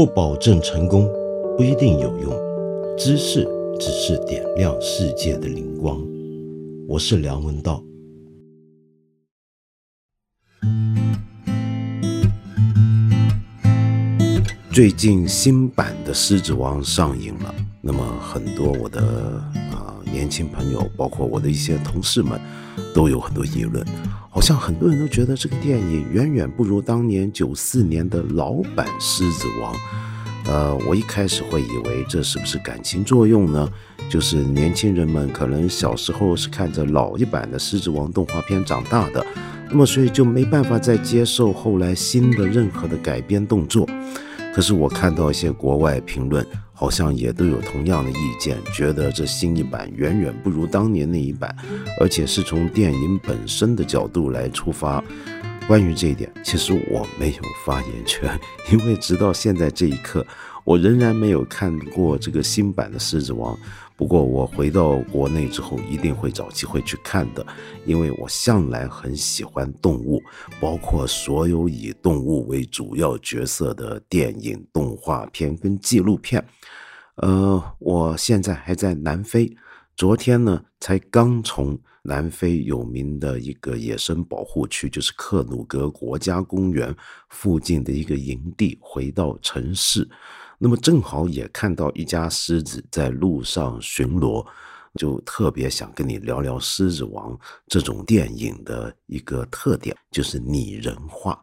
不保证成功，不一定有用。知识只是点亮世界的灵光。我是梁文道。最近新版的《狮子王》上映了，那么很多我的啊年轻朋友，包括我的一些同事们，都有很多议论。好像很多人都觉得这个电影远远不如当年九四年的老版《狮子王》。呃，我一开始会以为这是不是感情作用呢？就是年轻人们可能小时候是看着老一版的《狮子王》动画片长大的，那么所以就没办法再接受后来新的任何的改编动作。可是我看到一些国外评论，好像也都有同样的意见，觉得这新一版远远不如当年那一版，而且是从电影本身的角度来出发。关于这一点，其实我没有发言权，因为直到现在这一刻，我仍然没有看过这个新版的《狮子王》。不过我回到国内之后，一定会找机会去看的，因为我向来很喜欢动物，包括所有以动物为主要角色的电影、动画片跟纪录片。呃，我现在还在南非，昨天呢才刚从南非有名的一个野生保护区，就是克鲁格国家公园附近的一个营地回到城市。那么正好也看到一家狮子在路上巡逻，就特别想跟你聊聊《狮子王》这种电影的一个特点，就是拟人化。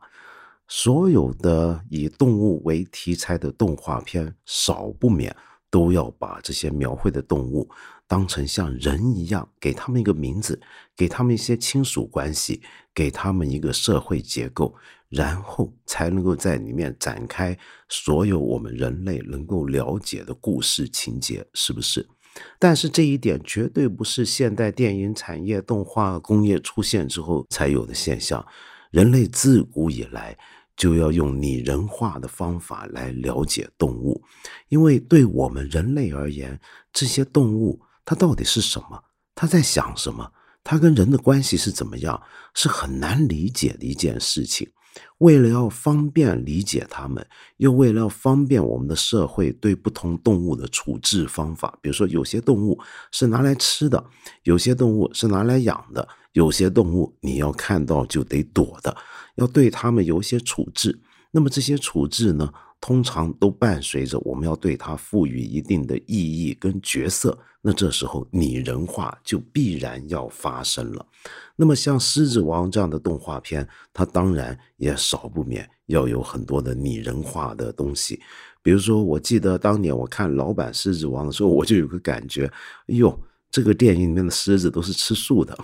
所有的以动物为题材的动画片，少不免都要把这些描绘的动物当成像人一样，给他们一个名字，给他们一些亲属关系，给他们一个社会结构。然后才能够在里面展开所有我们人类能够了解的故事情节，是不是？但是这一点绝对不是现代电影产业、动画工业出现之后才有的现象。人类自古以来就要用拟人化的方法来了解动物，因为对我们人类而言，这些动物它到底是什么？它在想什么？它跟人的关系是怎么样？是很难理解的一件事情。为了要方便理解它们，又为了要方便我们的社会对不同动物的处置方法，比如说有些动物是拿来吃的，有些动物是拿来养的，有些动物你要看到就得躲的，要对它们有一些处置。那么这些处置呢？通常都伴随着我们要对它赋予一定的意义跟角色，那这时候拟人化就必然要发生了。那么像《狮子王》这样的动画片，它当然也少不免要有很多的拟人化的东西。比如说，我记得当年我看老版《狮子王》的时候，我就有个感觉，哎呦，这个电影里面的狮子都是吃素的。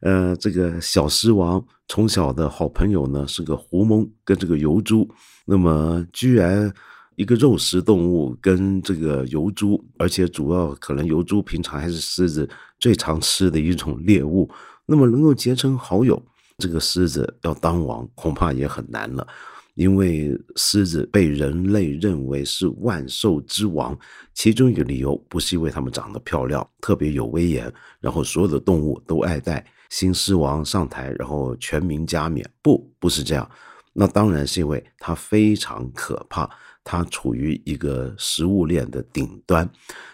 呃，这个小狮王从小的好朋友呢是个狐獴跟这个疣猪。那么，居然一个肉食动物跟这个疣猪，而且主要可能疣猪平常还是狮子最常吃的一种猎物，那么能够结成好友，这个狮子要当王恐怕也很难了。因为狮子被人类认为是万兽之王，其中一个理由不是因为它们长得漂亮、特别有威严，然后所有的动物都爱戴，新狮王上台，然后全民加冕，不，不是这样。那当然是因为它非常可怕，它处于一个食物链的顶端。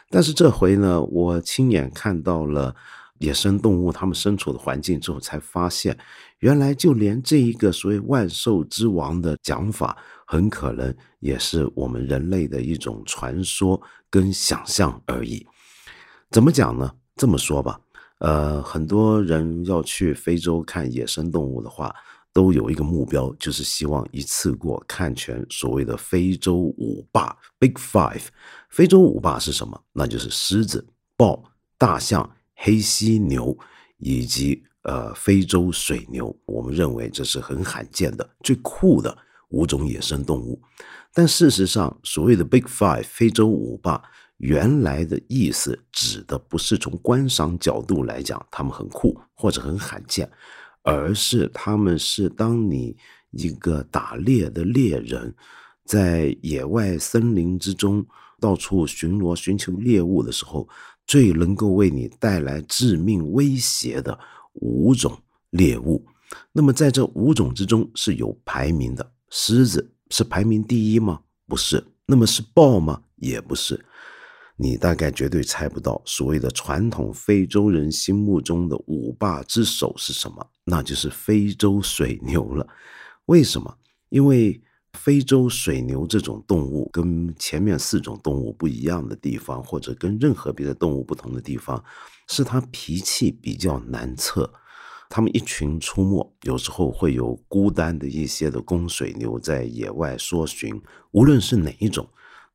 但是这回呢，我亲眼看到了野生动物它们身处的环境之后，才发现，原来就连这一个所谓万兽之王的讲法，很可能也是我们人类的一种传说跟想象而已。怎么讲呢？这么说吧，呃，很多人要去非洲看野生动物的话。都有一个目标，就是希望一次过看全所谓的非洲五霸 （Big Five）。非洲五霸是什么？那就是狮子、豹、大象、黑犀牛以及呃非洲水牛。我们认为这是很罕见的、最酷的五种野生动物。但事实上，所谓的 Big Five 非洲五霸，原来的意思指的不是从观赏角度来讲，它们很酷或者很罕见。而是他们是当你一个打猎的猎人，在野外森林之中到处巡逻寻求猎物的时候，最能够为你带来致命威胁的五种猎物。那么在这五种之中是有排名的，狮子是排名第一吗？不是。那么是豹吗？也不是。你大概绝对猜不到，所谓的传统非洲人心目中的五霸之首是什么？那就是非洲水牛了。为什么？因为非洲水牛这种动物跟前面四种动物不一样的地方，或者跟任何别的动物不同的地方，是它脾气比较难测。它们一群出没，有时候会有孤单的一些的公水牛在野外搜寻。无论是哪一种，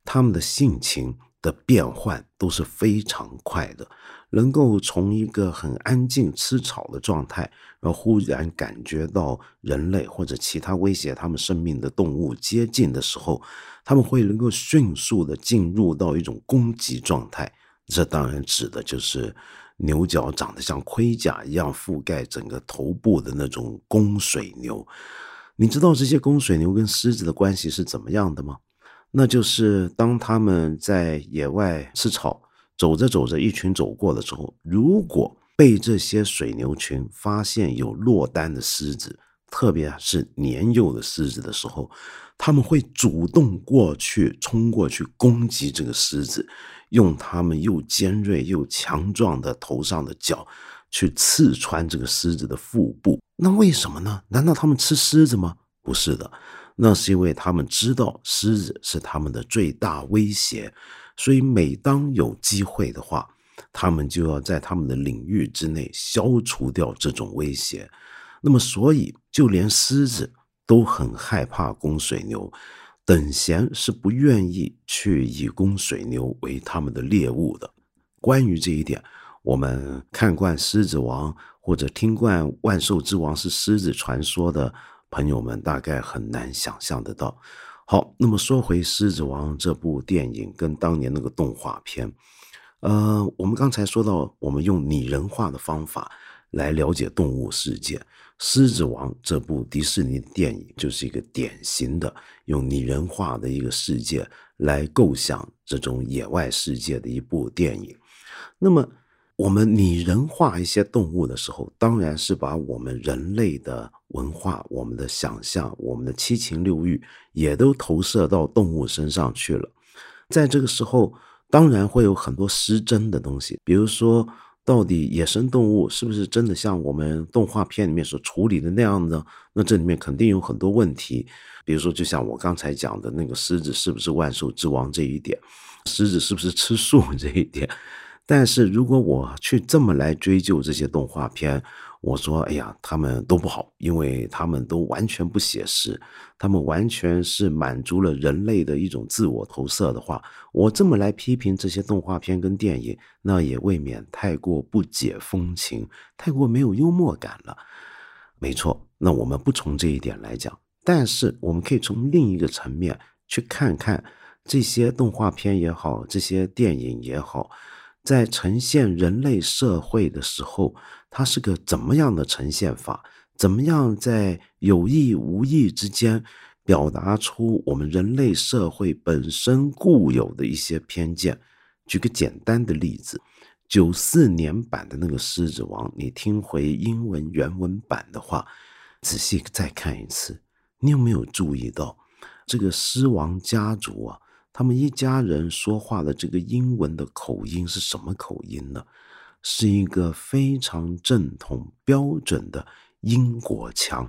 它们的性情。的变换都是非常快的，能够从一个很安静吃草的状态，然后忽然感觉到人类或者其他威胁他们生命的动物接近的时候，他们会能够迅速的进入到一种攻击状态。这当然指的就是牛角长得像盔甲一样覆盖整个头部的那种公水牛。你知道这些公水牛跟狮子的关系是怎么样的吗？那就是当他们在野外吃草，走着走着，一群走过的时候，如果被这些水牛群发现有落单的狮子，特别是年幼的狮子的时候，他们会主动过去，冲过去攻击这个狮子，用他们又尖锐又强壮的头上的角去刺穿这个狮子的腹部。那为什么呢？难道他们吃狮子吗？不是的。那是因为他们知道狮子是他们的最大威胁，所以每当有机会的话，他们就要在他们的领域之内消除掉这种威胁。那么，所以就连狮子都很害怕公水牛，等闲是不愿意去以公水牛为他们的猎物的。关于这一点，我们看惯《狮子王》或者听惯《万兽之王》是狮子传说的。朋友们大概很难想象得到。好，那么说回《狮子王》这部电影跟当年那个动画片，呃，我们刚才说到，我们用拟人化的方法来了解动物世界，《狮子王》这部迪士尼电影就是一个典型的用拟人化的一个世界来构想这种野外世界的一部电影。那么，我们拟人化一些动物的时候，当然是把我们人类的。文化，我们的想象，我们的七情六欲，也都投射到动物身上去了。在这个时候，当然会有很多失真的东西，比如说，到底野生动物是不是真的像我们动画片里面所处理的那样呢？那这里面肯定有很多问题。比如说，就像我刚才讲的那个狮子是不是万兽之王这一点，狮子是不是吃素这一点。但是如果我去这么来追究这些动画片，我说：“哎呀，他们都不好，因为他们都完全不写实，他们完全是满足了人类的一种自我投射的话，我这么来批评这些动画片跟电影，那也未免太过不解风情，太过没有幽默感了。没错，那我们不从这一点来讲，但是我们可以从另一个层面去看看这些动画片也好，这些电影也好。”在呈现人类社会的时候，它是个怎么样的呈现法？怎么样在有意无意之间表达出我们人类社会本身固有的一些偏见？举个简单的例子，九四年版的那个《狮子王》，你听回英文原文版的话，仔细再看一次，你有没有注意到这个狮王家族啊？他们一家人说话的这个英文的口音是什么口音呢？是一个非常正统标准的英国腔，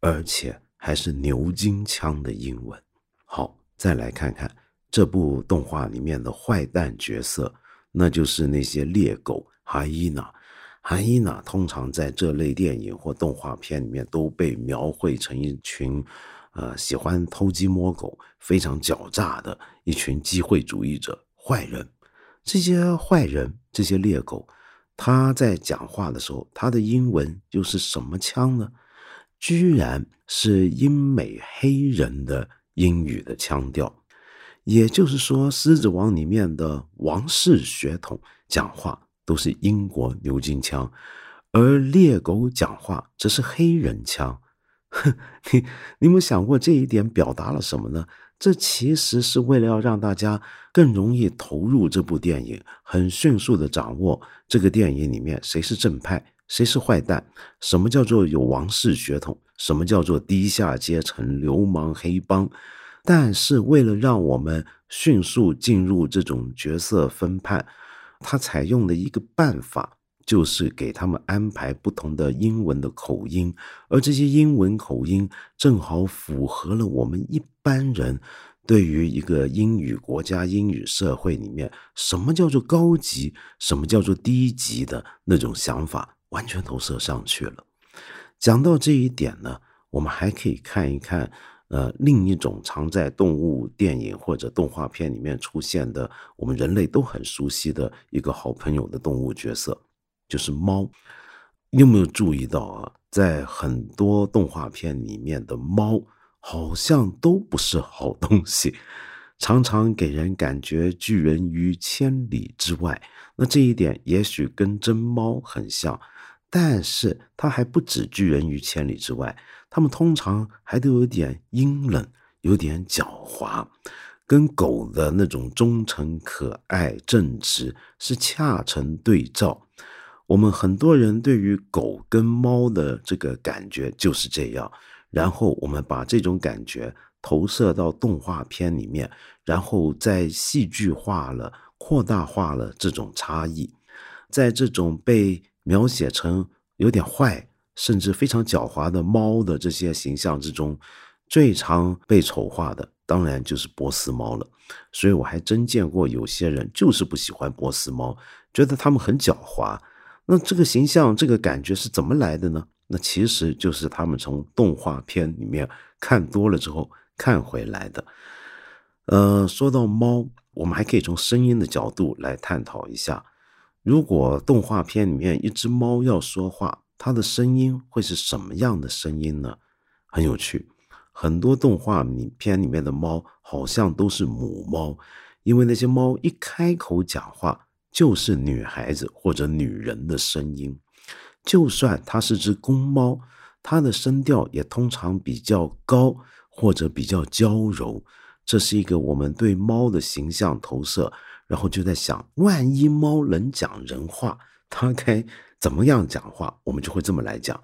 而且还是牛津腔的英文。好，再来看看这部动画里面的坏蛋角色，那就是那些猎狗哈伊娜。哈伊娜通常在这类电影或动画片里面都被描绘成一群。呃，喜欢偷鸡摸狗、非常狡诈的一群机会主义者、坏人。这些坏人、这些猎狗，他在讲话的时候，他的英文又是什么腔呢？居然是英美黑人的英语的腔调。也就是说，《狮子王》里面的王室血统讲话都是英国牛津腔，而猎狗讲话则是黑人腔。哼，你你有没有想过这一点表达了什么呢？这其实是为了要让大家更容易投入这部电影，很迅速的掌握这个电影里面谁是正派，谁是坏蛋，什么叫做有王室血统，什么叫做低下阶层流氓黑帮。但是为了让我们迅速进入这种角色分判，他采用的一个办法就是给他们安排不同的英文的口音，而这些英文口音正好符合了我们一般人对于一个英语国家、英语社会里面什么叫做高级、什么叫做低级的那种想法，完全投射上去了。讲到这一点呢，我们还可以看一看。呃，另一种常在动物电影或者动画片里面出现的，我们人类都很熟悉的一个好朋友的动物角色，就是猫。你有没有注意到啊？在很多动画片里面的猫，好像都不是好东西，常常给人感觉拒人于千里之外。那这一点也许跟真猫很像。但是它还不止拒人于千里之外，它们通常还都有点阴冷，有点狡猾，跟狗的那种忠诚、可爱、正直是恰成对照。我们很多人对于狗跟猫的这个感觉就是这样，然后我们把这种感觉投射到动画片里面，然后再戏剧化了、扩大化了这种差异，在这种被。描写成有点坏，甚至非常狡猾的猫的这些形象之中，最常被丑化的当然就是波斯猫了。所以我还真见过有些人就是不喜欢波斯猫，觉得它们很狡猾。那这个形象、这个感觉是怎么来的呢？那其实就是他们从动画片里面看多了之后看回来的。呃，说到猫，我们还可以从声音的角度来探讨一下。如果动画片里面一只猫要说话，它的声音会是什么样的声音呢？很有趣，很多动画影片里面的猫好像都是母猫，因为那些猫一开口讲话就是女孩子或者女人的声音。就算它是只公猫，它的声调也通常比较高或者比较娇柔。这是一个我们对猫的形象投射。然后就在想，万一猫能讲人话，它该怎么样讲话？我们就会这么来讲。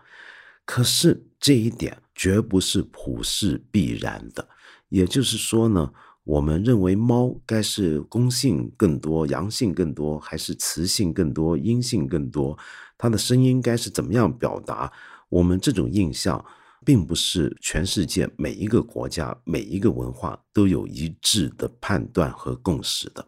可是这一点绝不是普世必然的。也就是说呢，我们认为猫该是公性更多、阳性更多，还是雌性更多、阴性更多？它的声音该是怎么样表达？我们这种印象，并不是全世界每一个国家、每一个文化都有一致的判断和共识的。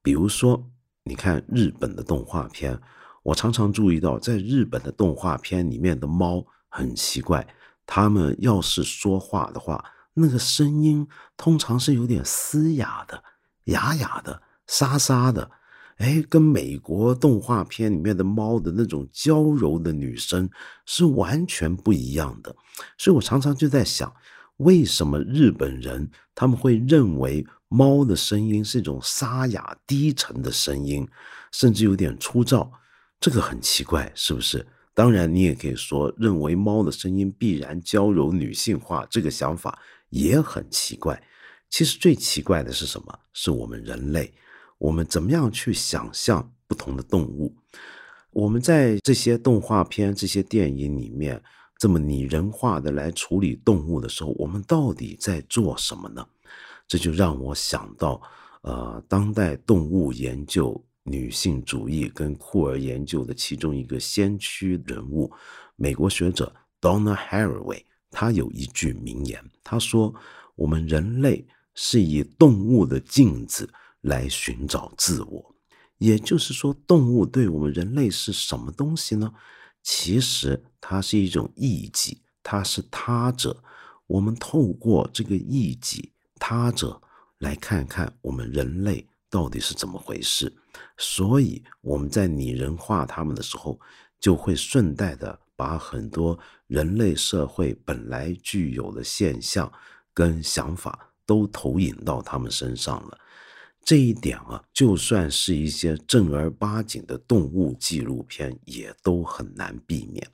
比如说，你看日本的动画片，我常常注意到，在日本的动画片里面的猫很奇怪，它们要是说话的话，那个声音通常是有点嘶哑的、哑哑的、沙沙的，哎，跟美国动画片里面的猫的那种娇柔的女声是完全不一样的。所以我常常就在想，为什么日本人他们会认为？猫的声音是一种沙哑低沉的声音，甚至有点粗糙，这个很奇怪，是不是？当然，你也可以说认为猫的声音必然娇柔女性化，这个想法也很奇怪。其实最奇怪的是什么？是我们人类，我们怎么样去想象不同的动物？我们在这些动画片、这些电影里面这么拟人化的来处理动物的时候，我们到底在做什么呢？这就让我想到，呃，当代动物研究、女性主义跟酷儿研究的其中一个先驱人物，美国学者 Donna Haraway，他有一句名言，他说：“我们人类是以动物的镜子来寻找自我。”也就是说，动物对我们人类是什么东西呢？其实它是一种异己，它是他者。我们透过这个异己。他者来看看我们人类到底是怎么回事，所以我们在拟人化他们的时候，就会顺带的把很多人类社会本来具有的现象跟想法都投影到他们身上了。这一点啊，就算是一些正儿八经的动物纪录片，也都很难避免。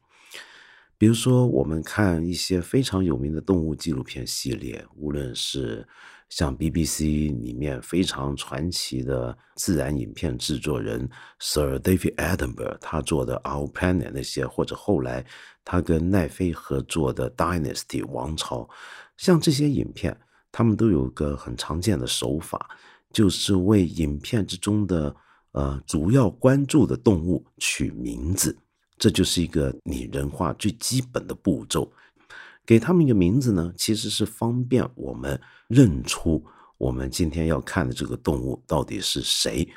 比如说，我们看一些非常有名的动物纪录片系列，无论是像 BBC 里面非常传奇的自然影片制作人 Sir David Attenborough 他做的《Our Planet》那些，或者后来他跟奈飞合作的《Dynasty 王朝》，像这些影片，他们都有个很常见的手法，就是为影片之中的呃主要关注的动物取名字，这就是一个拟人化最基本的步骤。给他们一个名字呢，其实是方便我们认出我们今天要看的这个动物到底是谁。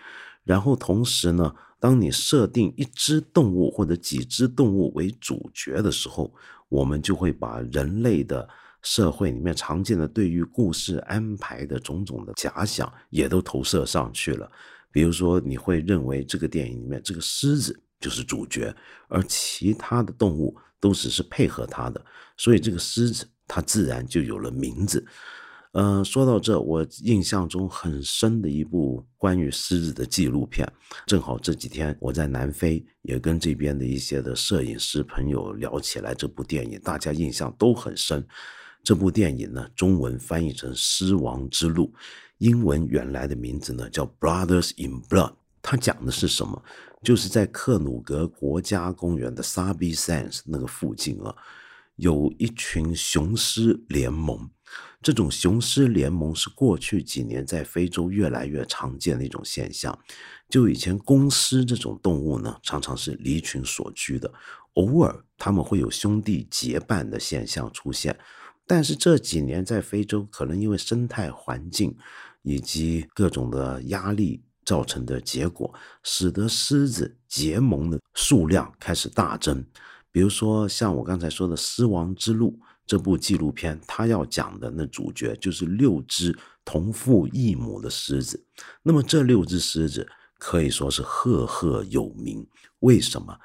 然后同时呢，当你设定一只动物或者几只动物为主角的时候，我们就会把人类的社会里面常见的对于故事安排的种种的假想也都投射上去了。比如说，你会认为这个电影里面这个狮子就是主角，而其他的动物都只是配合他的，所以这个狮子它自然就有了名字。呃，说到这，我印象中很深的一部关于狮子的纪录片，正好这几天我在南非，也跟这边的一些的摄影师朋友聊起来这部电影，大家印象都很深。这部电影呢，中文翻译成《狮王之路》，英文原来的名字呢叫《Brothers in Blood》。它讲的是什么？就是在克努格国家公园的 Sabi s a n s 那个附近啊，有一群雄狮联盟。这种雄狮联盟是过去几年在非洲越来越常见的一种现象。就以前公狮这种动物呢，常常是离群所居的，偶尔他们会有兄弟结伴的现象出现。但是这几年在非洲，可能因为生态环境以及各种的压力造成的结果，使得狮子结盟的数量开始大增。比如说像我刚才说的《狮王之路》。这部纪录片，它要讲的那主角就是六只同父异母的狮子。那么这六只狮子可以说是赫赫有名。为什么？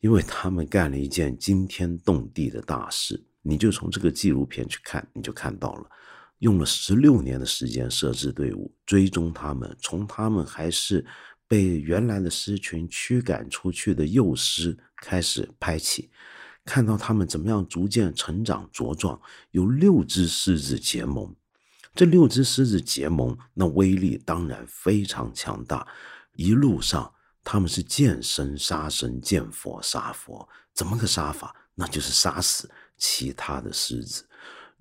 因为他们干了一件惊天动地的大事。你就从这个纪录片去看，你就看到了，用了十六年的时间设置队伍，追踪他们，从他们还是被原来的狮群驱赶出去的幼狮开始拍起。看到他们怎么样逐渐成长茁壮，有六只狮子结盟，这六只狮子结盟，那威力当然非常强大。一路上他们是见神杀神，见佛杀佛，怎么个杀法？那就是杀死其他的狮子。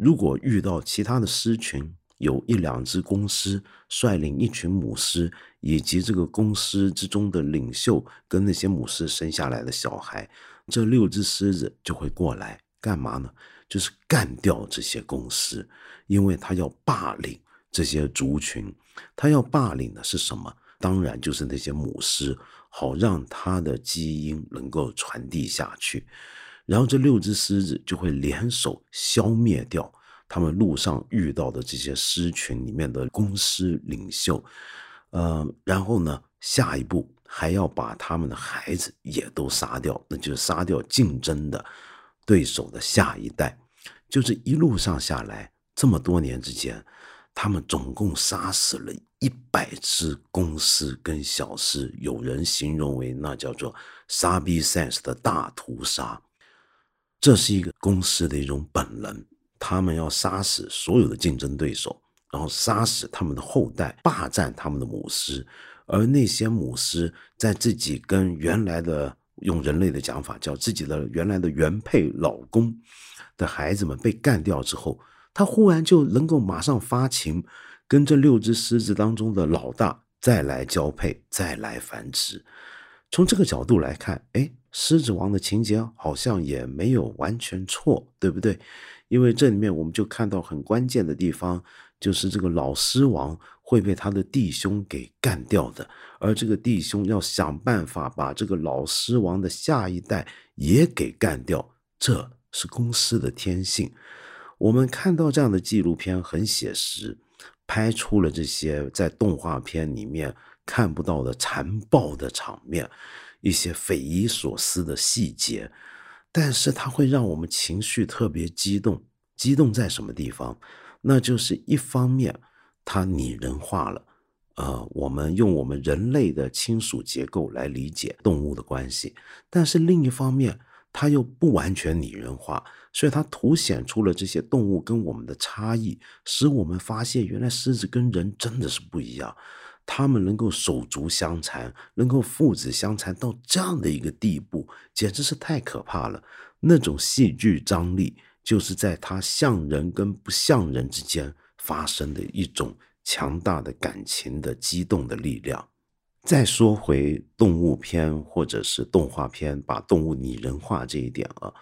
如果遇到其他的狮群，有一两只公狮率领一群母狮，以及这个公狮之中的领袖跟那些母狮生下来的小孩。这六只狮子就会过来干嘛呢？就是干掉这些公狮，因为他要霸领这些族群。他要霸领的是什么？当然就是那些母狮，好让他的基因能够传递下去。然后这六只狮子就会联手消灭掉他们路上遇到的这些狮群里面的公狮领袖。呃，然后呢，下一步。还要把他们的孩子也都杀掉，那就是杀掉竞争的对手的下一代。就是一路上下来，这么多年之间，他们总共杀死了一百只公狮跟小狮。有人形容为那叫做“杀逼 sense” 的大屠杀。这是一个公狮的一种本能，他们要杀死所有的竞争对手，然后杀死他们的后代，霸占他们的母狮。而那些母狮在自己跟原来的用人类的讲法叫自己的原来的原配老公的孩子们被干掉之后，他忽然就能够马上发情，跟这六只狮子当中的老大再来交配，再来繁殖。从这个角度来看，哎，狮子王的情节好像也没有完全错，对不对？因为这里面我们就看到很关键的地方，就是这个老狮王。会被他的弟兄给干掉的，而这个弟兄要想办法把这个老狮王的下一代也给干掉，这是公狮的天性。我们看到这样的纪录片很写实，拍出了这些在动画片里面看不到的残暴的场面，一些匪夷所思的细节，但是它会让我们情绪特别激动。激动在什么地方？那就是一方面。它拟人化了，呃，我们用我们人类的亲属结构来理解动物的关系，但是另一方面，它又不完全拟人化，所以它凸显出了这些动物跟我们的差异，使我们发现原来狮子跟人真的是不一样，他们能够手足相残，能够父子相残到这样的一个地步，简直是太可怕了。那种戏剧张力，就是在他像人跟不像人之间。发生的一种强大的感情的激动的力量。再说回动物片或者是动画片，把动物拟人化这一点啊，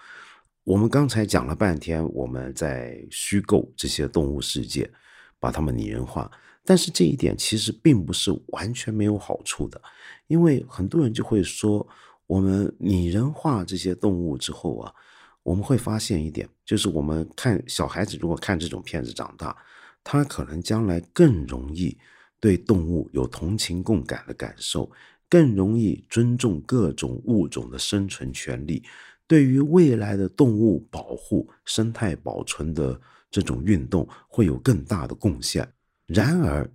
我们刚才讲了半天，我们在虚构这些动物世界，把它们拟人化。但是这一点其实并不是完全没有好处的，因为很多人就会说，我们拟人化这些动物之后啊，我们会发现一点，就是我们看小孩子如果看这种片子长大，他可能将来更容易。对动物有同情共感的感受，更容易尊重各种物种的生存权利，对于未来的动物保护、生态保存的这种运动会有更大的贡献。然而，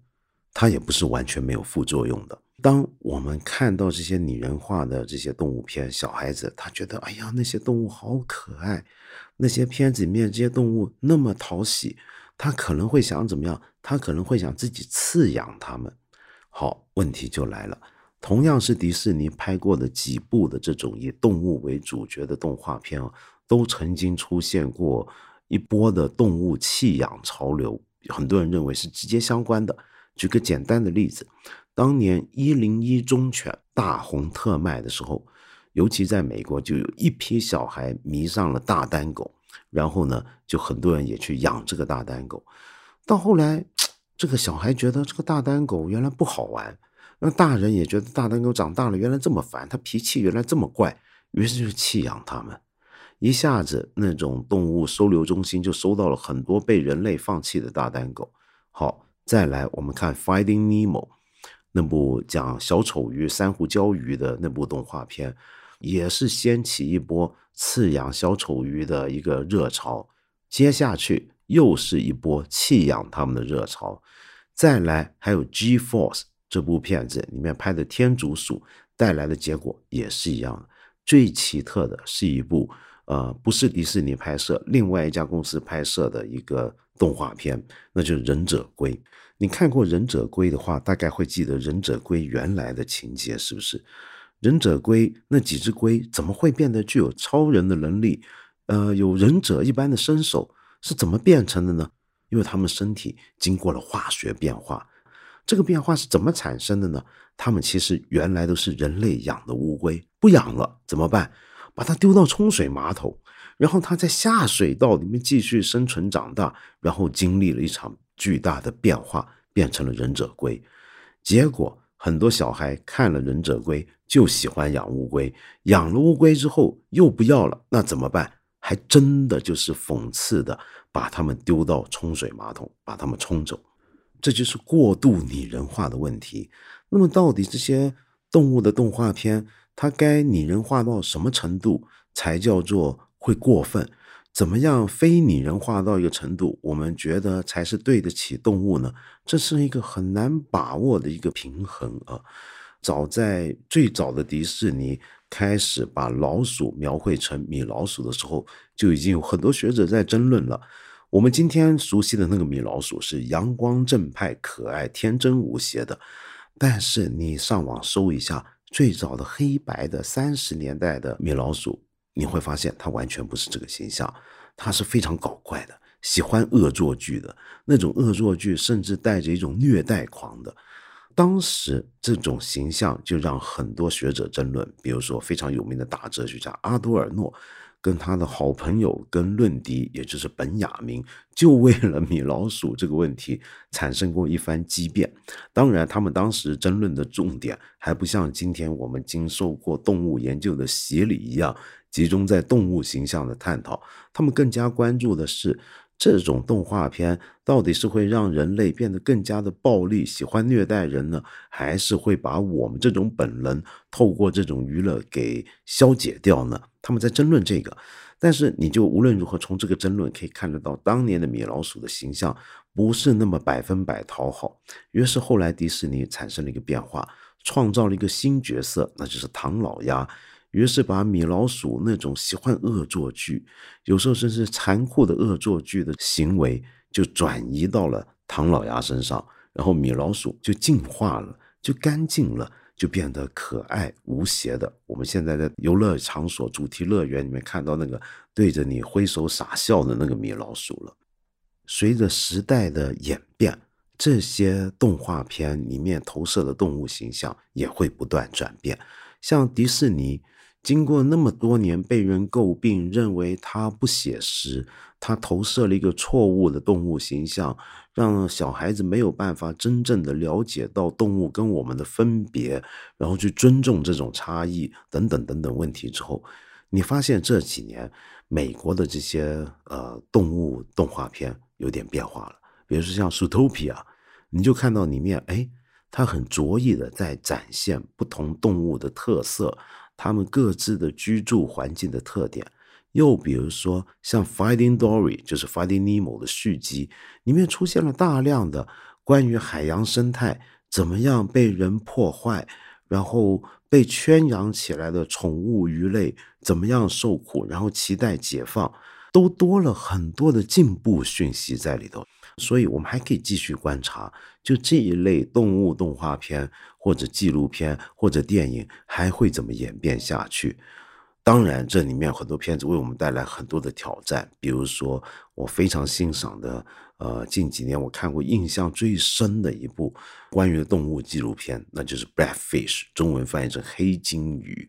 它也不是完全没有副作用的。当我们看到这些拟人化的这些动物片，小孩子他觉得，哎呀，那些动物好可爱，那些片子里面这些动物那么讨喜。他可能会想怎么样？他可能会想自己饲养它们。好，问题就来了。同样是迪士尼拍过的几部的这种以动物为主角的动画片啊，都曾经出现过一波的动物弃养潮流。很多人认为是直接相关的。举个简单的例子，当年一零一忠犬大红特卖的时候，尤其在美国，就有一批小孩迷上了大丹狗。然后呢，就很多人也去养这个大丹狗，到后来，这个小孩觉得这个大丹狗原来不好玩，那大人也觉得大丹狗长大了原来这么烦，它脾气原来这么怪，于是就弃养它们。一下子，那种动物收留中心就收到了很多被人类放弃的大丹狗。好，再来我们看《Finding Nemo》那部讲小丑鱼、珊瑚礁鱼的那部动画片。也是掀起一波饲养小丑鱼的一个热潮，接下去又是一波弃养它们的热潮，再来还有《G Force》这部片子里面拍的天竺鼠带来的结果也是一样的。最奇特的是一部呃不是迪士尼拍摄，另外一家公司拍摄的一个动画片，那就是《忍者龟》。你看过《忍者龟》的话，大概会记得《忍者龟》原来的情节，是不是？忍者龟那几只龟怎么会变得具有超人的能力？呃，有忍者一般的身手是怎么变成的呢？因为他们身体经过了化学变化，这个变化是怎么产生的呢？他们其实原来都是人类养的乌龟，不养了怎么办？把它丢到冲水马桶，然后它在下水道里面继续生存长大，然后经历了一场巨大的变化，变成了忍者龟。结果很多小孩看了忍者龟。就喜欢养乌龟，养了乌龟之后又不要了，那怎么办？还真的就是讽刺的，把它们丢到冲水马桶，把它们冲走，这就是过度拟人化的问题。那么，到底这些动物的动画片，它该拟人化到什么程度才叫做会过分？怎么样非拟人化到一个程度，我们觉得才是对得起动物呢？这是一个很难把握的一个平衡啊。早在最早的迪士尼开始把老鼠描绘成米老鼠的时候，就已经有很多学者在争论了。我们今天熟悉的那个米老鼠是阳光正派、可爱、天真无邪的，但是你上网搜一下最早的黑白的三十年代的米老鼠，你会发现它完全不是这个形象，它是非常搞怪的，喜欢恶作剧的那种恶作剧，甚至带着一种虐待狂的。当时这种形象就让很多学者争论，比如说非常有名的大哲学家阿多尔诺，跟他的好朋友跟论敌，也就是本雅明，就为了米老鼠这个问题产生过一番激辩。当然，他们当时争论的重点还不像今天我们经受过动物研究的洗礼一样，集中在动物形象的探讨。他们更加关注的是。这种动画片到底是会让人类变得更加的暴力，喜欢虐待人呢，还是会把我们这种本能透过这种娱乐给消解掉呢？他们在争论这个，但是你就无论如何从这个争论可以看得到，当年的米老鼠的形象不是那么百分百讨好。于是后来迪士尼产生了一个变化，创造了一个新角色，那就是唐老鸭。于是把米老鼠那种喜欢恶作剧，有时候甚至残酷的恶作剧的行为，就转移到了唐老鸭身上，然后米老鼠就进化了，就干净了，就变得可爱无邪的。我们现在在游乐场所、主题乐园里面看到那个对着你挥手傻笑的那个米老鼠了。随着时代的演变，这些动画片里面投射的动物形象也会不断转变。像迪士尼，经过那么多年被人诟病，认为他不写实，他投射了一个错误的动物形象，让小孩子没有办法真正的了解到动物跟我们的分别，然后去尊重这种差异等等等等问题之后，你发现这几年美国的这些呃动物动画片有点变化了，比如说像《Sootopia》，你就看到里面哎。他很着意的在展现不同动物的特色，他们各自的居住环境的特点。又比如说，像《Finding Dory》就是《Finding Nemo》的续集，里面出现了大量的关于海洋生态怎么样被人破坏，然后被圈养起来的宠物鱼类怎么样受苦，然后期待解放，都多了很多的进步讯息在里头。所以，我们还可以继续观察，就这一类动物动画片，或者纪录片，或者电影，还会怎么演变下去？当然，这里面很多片子为我们带来很多的挑战。比如说，我非常欣赏的，呃，近几年我看过印象最深的一部关于动物纪录片，那就是《Blackfish》，中文翻译成《黑金鱼》。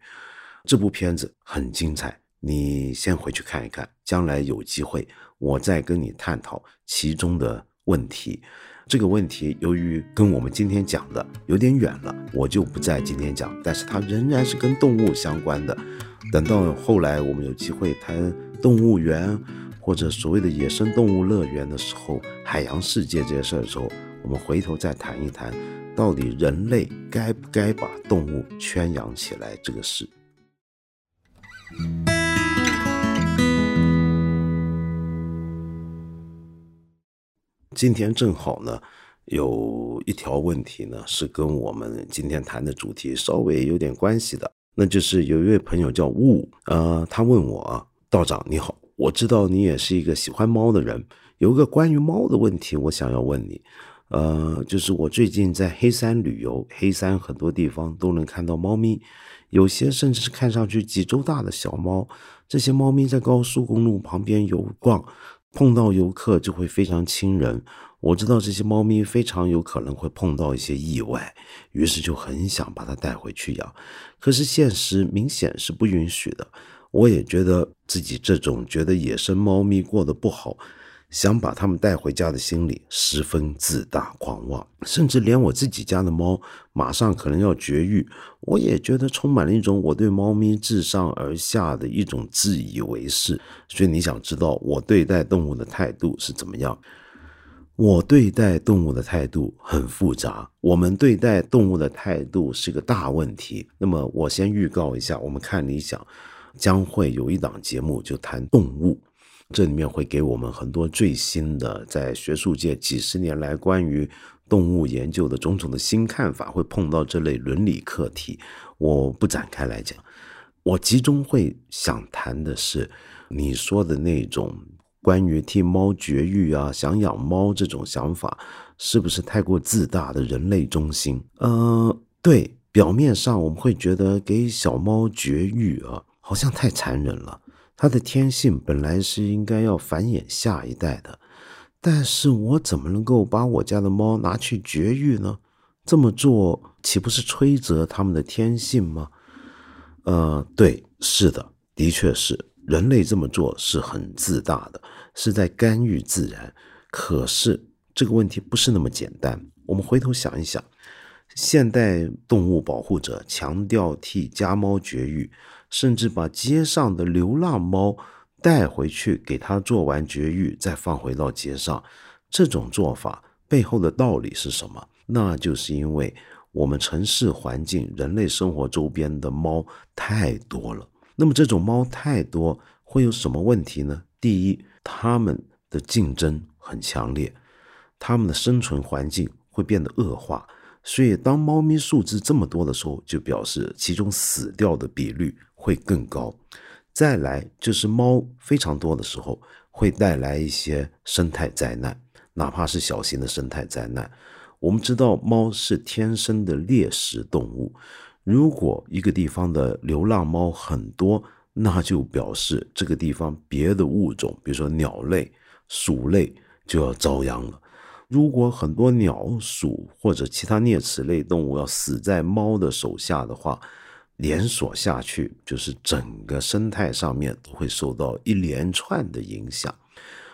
这部片子很精彩。你先回去看一看，将来有机会我再跟你探讨其中的问题。这个问题由于跟我们今天讲的有点远了，我就不在今天讲。但是它仍然是跟动物相关的。等到后来我们有机会谈动物园或者所谓的野生动物乐园的时候，海洋世界这些事儿的时候，我们回头再谈一谈，到底人类该不该把动物圈养起来这个事。今天正好呢，有一条问题呢，是跟我们今天谈的主题稍微有点关系的。那就是有一位朋友叫雾，呃，他问我啊，道长你好，我知道你也是一个喜欢猫的人，有个关于猫的问题，我想要问你，呃，就是我最近在黑山旅游，黑山很多地方都能看到猫咪，有些甚至是看上去几周大的小猫，这些猫咪在高速公路旁边游逛。碰到游客就会非常亲人，我知道这些猫咪非常有可能会碰到一些意外，于是就很想把它带回去养，可是现实明显是不允许的。我也觉得自己这种觉得野生猫咪过得不好。想把它们带回家的心理十分自大狂妄，甚至连我自己家的猫马上可能要绝育，我也觉得充满了一种我对猫咪自上而下的一种自以为是。所以你想知道我对待动物的态度是怎么样？我对待动物的态度很复杂，我们对待动物的态度是个大问题。那么我先预告一下，我们看理想将会有一档节目就谈动物。这里面会给我们很多最新的，在学术界几十年来关于动物研究的种种的新看法，会碰到这类伦理课题。我不展开来讲，我集中会想谈的是你说的那种关于替猫绝育啊、想养猫这种想法，是不是太过自大的人类中心？呃，对，表面上我们会觉得给小猫绝育啊，好像太残忍了。它的天性本来是应该要繁衍下一代的，但是我怎么能够把我家的猫拿去绝育呢？这么做岂不是摧折它们的天性吗？呃，对，是的，的确是，人类这么做是很自大的，是在干预自然。可是这个问题不是那么简单。我们回头想一想，现代动物保护者强调替家猫绝育。甚至把街上的流浪猫带回去，给它做完绝育，再放回到街上。这种做法背后的道理是什么？那就是因为我们城市环境、人类生活周边的猫太多了。那么这种猫太多会有什么问题呢？第一，它们的竞争很强烈，它们的生存环境会变得恶化。所以，当猫咪数字这么多的时候，就表示其中死掉的比率。会更高，再来就是猫非常多的时候，会带来一些生态灾难，哪怕是小型的生态灾难。我们知道猫是天生的猎食动物，如果一个地方的流浪猫很多，那就表示这个地方别的物种，比如说鸟类、鼠类，就要遭殃了。如果很多鸟鼠或者其他啮齿类动物要死在猫的手下的话，连锁下去就是整个生态上面都会受到一连串的影响。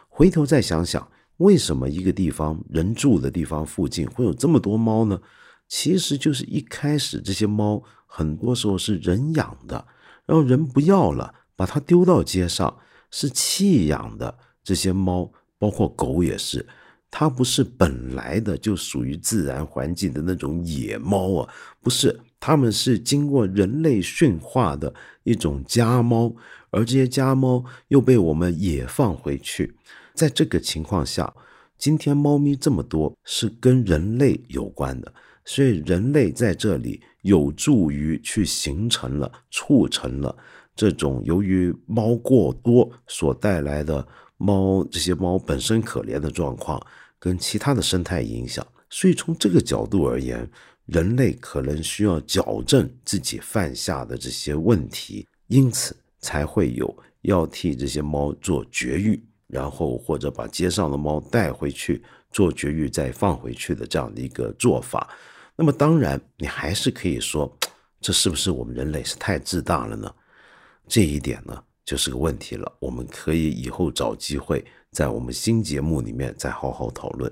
回头再想想，为什么一个地方人住的地方附近会有这么多猫呢？其实就是一开始这些猫很多时候是人养的，然后人不要了，把它丢到街上，是弃养的。这些猫，包括狗也是。它不是本来的就属于自然环境的那种野猫啊，不是，它们是经过人类驯化的一种家猫，而这些家猫又被我们野放回去。在这个情况下，今天猫咪这么多是跟人类有关的，所以人类在这里有助于去形成了、促成了这种由于猫过多所带来的猫这些猫本身可怜的状况。跟其他的生态影响，所以从这个角度而言，人类可能需要矫正自己犯下的这些问题，因此才会有要替这些猫做绝育，然后或者把街上的猫带回去做绝育再放回去的这样的一个做法。那么当然，你还是可以说，这是不是我们人类是太自大了呢？这一点呢，就是个问题了。我们可以以后找机会。在我们新节目里面再好好讨论。